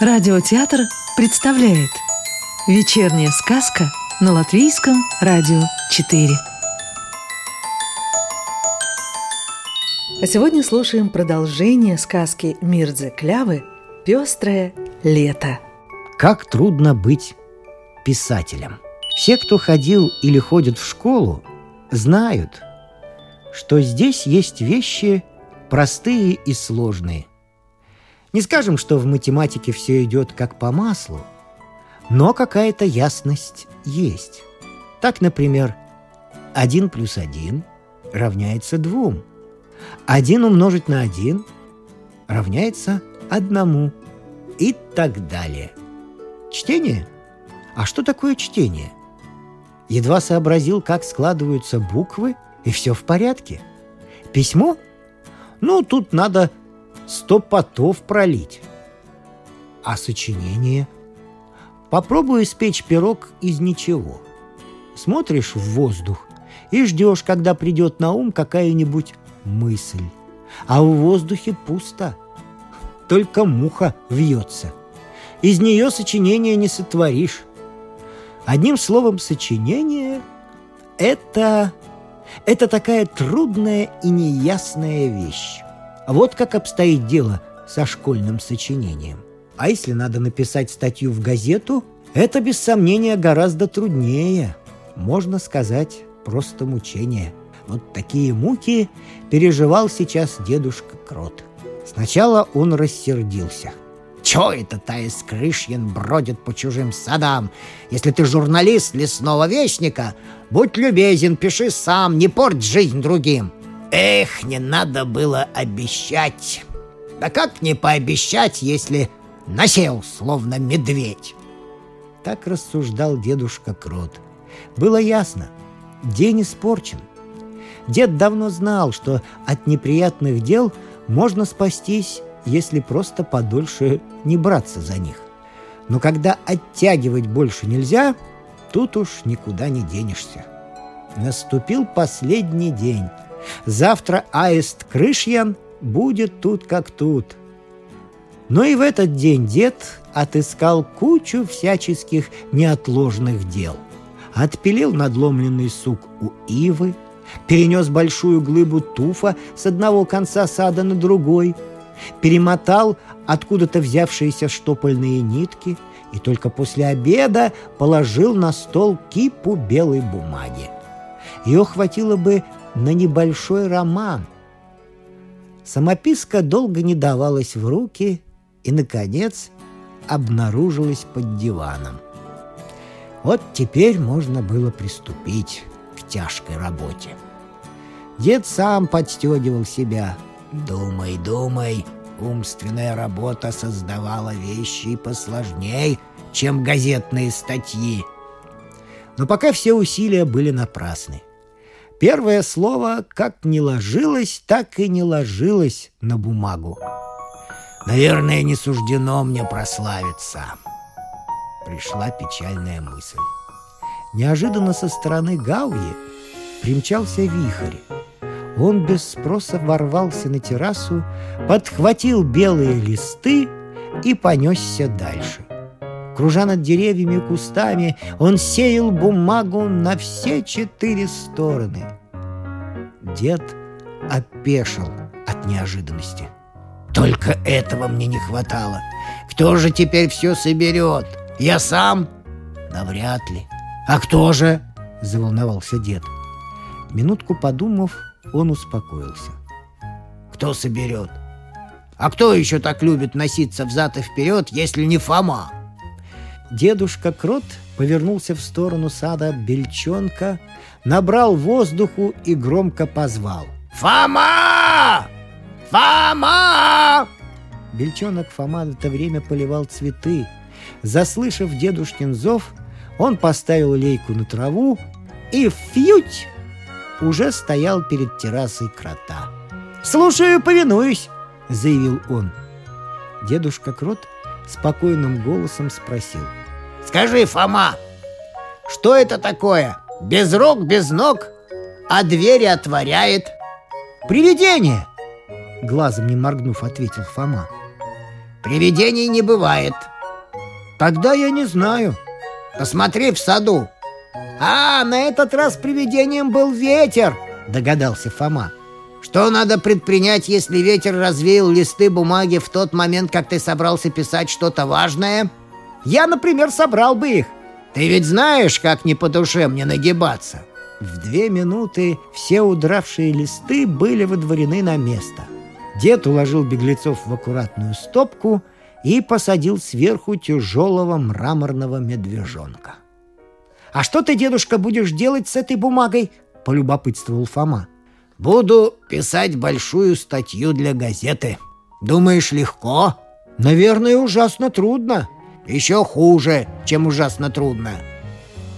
Радиотеатр представляет Вечерняя сказка на Латвийском радио 4 А сегодня слушаем продолжение сказки Мирдзе Клявы «Пестрое лето» Как трудно быть писателем. Все, кто ходил или ходит в школу, знают, что здесь есть вещи простые и сложные – не скажем, что в математике все идет как по маслу, но какая-то ясность есть. Так, например, 1 плюс 1 равняется 2. 1 умножить на 1 равняется 1 и так далее. Чтение? А что такое чтение? Едва сообразил, как складываются буквы, и все в порядке. Письмо? Ну, тут надо сто потов пролить. А сочинение? Попробуй испечь пирог из ничего. Смотришь в воздух и ждешь, когда придет на ум какая-нибудь мысль. А в воздухе пусто. Только муха вьется. Из нее сочинение не сотворишь. Одним словом, сочинение — это... это такая трудная и неясная вещь. Вот как обстоит дело со школьным сочинением. А если надо написать статью в газету, это без сомнения гораздо труднее. Можно сказать, просто мучение. Вот такие муки переживал сейчас дедушка Крот. Сначала он рассердился. Чё это Таис Крышьин бродит по чужим садам? Если ты журналист лесного вестника, будь любезен, пиши сам, не порть жизнь другим. Эх, не надо было обещать. Да как не пообещать, если насел, словно медведь? Так рассуждал дедушка Крот. Было ясно, день испорчен. Дед давно знал, что от неприятных дел можно спастись, если просто подольше не браться за них. Но когда оттягивать больше нельзя, тут уж никуда не денешься. Наступил последний день — Завтра аист Крышьян будет тут как тут. Но и в этот день дед отыскал кучу всяческих неотложных дел. Отпилил надломленный сук у ивы, перенес большую глыбу туфа с одного конца сада на другой, перемотал откуда-то взявшиеся штопольные нитки и только после обеда положил на стол кипу белой бумаги. Ее хватило бы на небольшой роман. Самописка долго не давалась в руки и, наконец, обнаружилась под диваном. Вот теперь можно было приступить к тяжкой работе. Дед сам подстегивал себя. «Думай, думай, умственная работа создавала вещи посложней, чем газетные статьи». Но пока все усилия были напрасны. Первое слово как не ложилось, так и не ложилось на бумагу. «Наверное, не суждено мне прославиться», — пришла печальная мысль. Неожиданно со стороны Гауи примчался вихрь. Он без спроса ворвался на террасу, подхватил белые листы и понесся дальше. Кружа над деревьями и кустами, он сеял бумагу на все четыре стороны. Дед опешил от неожиданности. Только этого мне не хватало. Кто же теперь все соберет? Я сам? Навряд ли. А кто же? Заволновался дед. Минутку подумав, он успокоился. Кто соберет? А кто еще так любит носиться взад и вперед, если не Фома? Дедушка Крот повернулся в сторону сада Бельчонка, набрал воздуху и громко позвал. «Фома! Фома!» Бельчонок Фома в это время поливал цветы. Заслышав дедушкин зов, он поставил лейку на траву и фьють уже стоял перед террасой крота. «Слушаю, повинуюсь!» — заявил он. Дедушка Крот спокойным голосом спросил. «Скажи, Фома, что это такое? Без рук, без ног, а двери отворяет?» «Привидение!» Глазом не моргнув, ответил Фома. Привидений не бывает. Тогда я не знаю. Посмотри в саду. А, на этот раз привидением был ветер, догадался Фома. Что надо предпринять, если ветер развеял листы бумаги в тот момент, как ты собрался писать что-то важное? Я, например, собрал бы их. Ты ведь знаешь, как не по душе мне нагибаться. В две минуты все удравшие листы были выдворены на место. Дед уложил беглецов в аккуратную стопку и посадил сверху тяжелого мраморного медвежонка. «А что ты, дедушка, будешь делать с этой бумагой?» – полюбопытствовал Фома. «Буду писать большую статью для газеты. Думаешь, легко?» «Наверное, ужасно трудно». «Еще хуже, чем ужасно трудно.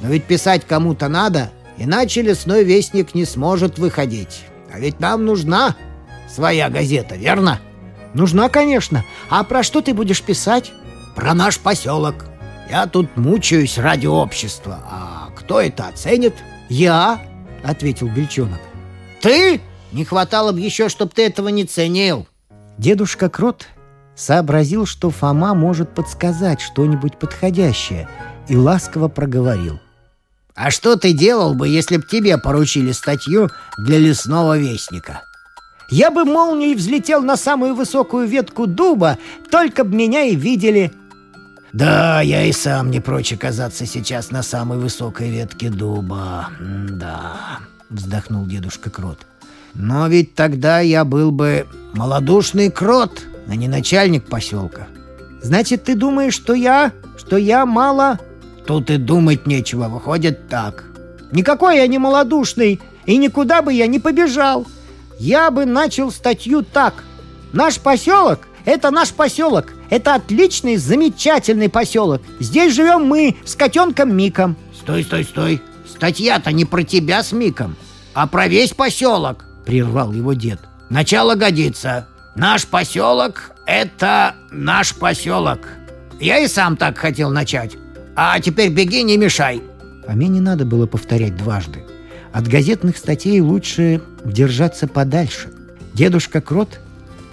Но ведь писать кому-то надо, иначе лесной вестник не сможет выходить. А ведь нам нужна своя газета, верно?» «Нужна, конечно. А про что ты будешь писать?» «Про наш поселок. Я тут мучаюсь ради общества. А кто это оценит? Я, ответил Бельчонок. Ты? Не хватало бы еще, чтобы ты этого не ценил. Дедушка Крот сообразил, что Фома может подсказать что-нибудь подходящее, и ласково проговорил. «А что ты делал бы, если б тебе поручили статью для лесного вестника?» «Я бы молнией взлетел на самую высокую ветку дуба, только б меня и видели», да, я и сам не прочь оказаться сейчас на самой высокой ветке дуба. Да, вздохнул дедушка Крот. Но ведь тогда я был бы малодушный крот, а не начальник поселка. Значит, ты думаешь, что я, что я мало... Тут и думать нечего, выходит так. Никакой я не малодушный, и никуда бы я не побежал. Я бы начал статью так. Наш поселок — это наш поселок, это отличный, замечательный поселок. Здесь живем мы с котенком Миком. Стой, стой, стой. Статья-то не про тебя с Миком, а про весь поселок, прервал его дед. Начало годится. Наш поселок — это наш поселок. Я и сам так хотел начать. А теперь беги, не мешай. Мне не надо было повторять дважды. От газетных статей лучше держаться подальше. Дедушка Крот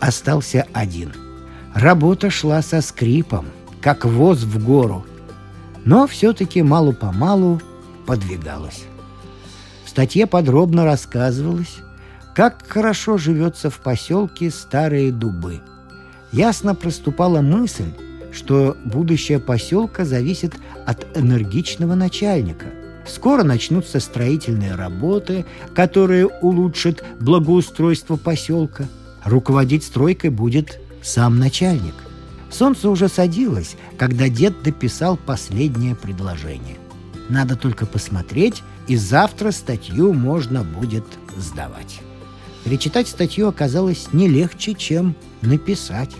остался один — Работа шла со скрипом, как воз в гору, но все-таки малу-помалу подвигалась. В статье подробно рассказывалось, как хорошо живется в поселке Старые Дубы. Ясно проступала мысль, что будущее поселка зависит от энергичного начальника. Скоро начнутся строительные работы, которые улучшат благоустройство поселка. Руководить стройкой будет сам начальник. Солнце уже садилось, когда дед дописал последнее предложение. Надо только посмотреть, и завтра статью можно будет сдавать. Перечитать статью оказалось не легче, чем написать.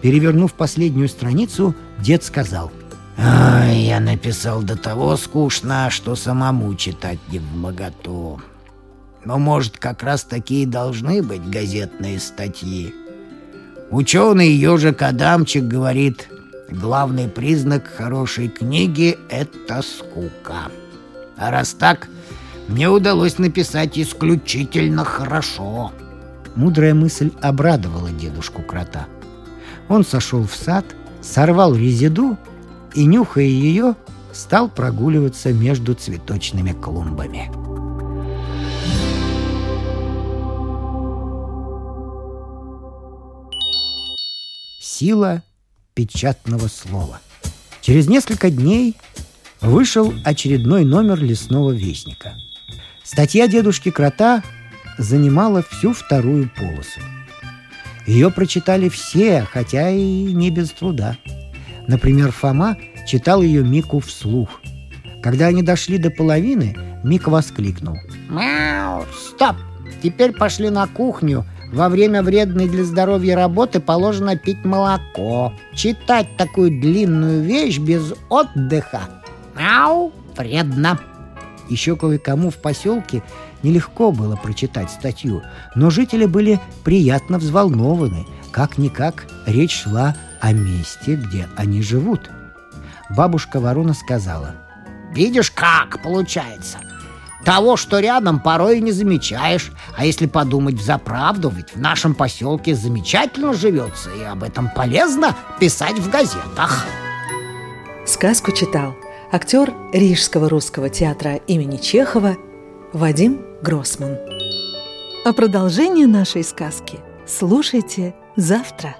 Перевернув последнюю страницу, дед сказал. «Ай, я написал до того скучно, что самому читать не в моготу. Но, может, как раз такие должны быть газетные статьи. Ученый ежик Адамчик говорит, главный признак хорошей книги – это скука. А раз так, мне удалось написать исключительно хорошо. Мудрая мысль обрадовала дедушку крота. Он сошел в сад, сорвал резиду и, нюхая ее, стал прогуливаться между цветочными клумбами. Сила печатного слова. Через несколько дней вышел очередной номер лесного вестника. Статья дедушки Крота занимала всю вторую полосу. Ее прочитали все, хотя и не без труда. Например, Фома читал ее Мику вслух. Когда они дошли до половины, Мик воскликнул. «Мяу! Стоп! Теперь пошли на кухню во время вредной для здоровья работы положено пить молоко. Читать такую длинную вещь без отдыха. Ау, вредно. Еще кое-кому в поселке нелегко было прочитать статью, но жители были приятно взволнованы. Как-никак речь шла о месте, где они живут. Бабушка Ворона сказала. «Видишь, как получается? Того, что рядом, порой и не замечаешь. А если подумать в заправду, ведь в нашем поселке замечательно живется, и об этом полезно писать в газетах. Сказку читал актер Рижского русского театра имени Чехова Вадим Гроссман. А продолжение нашей сказки слушайте завтра.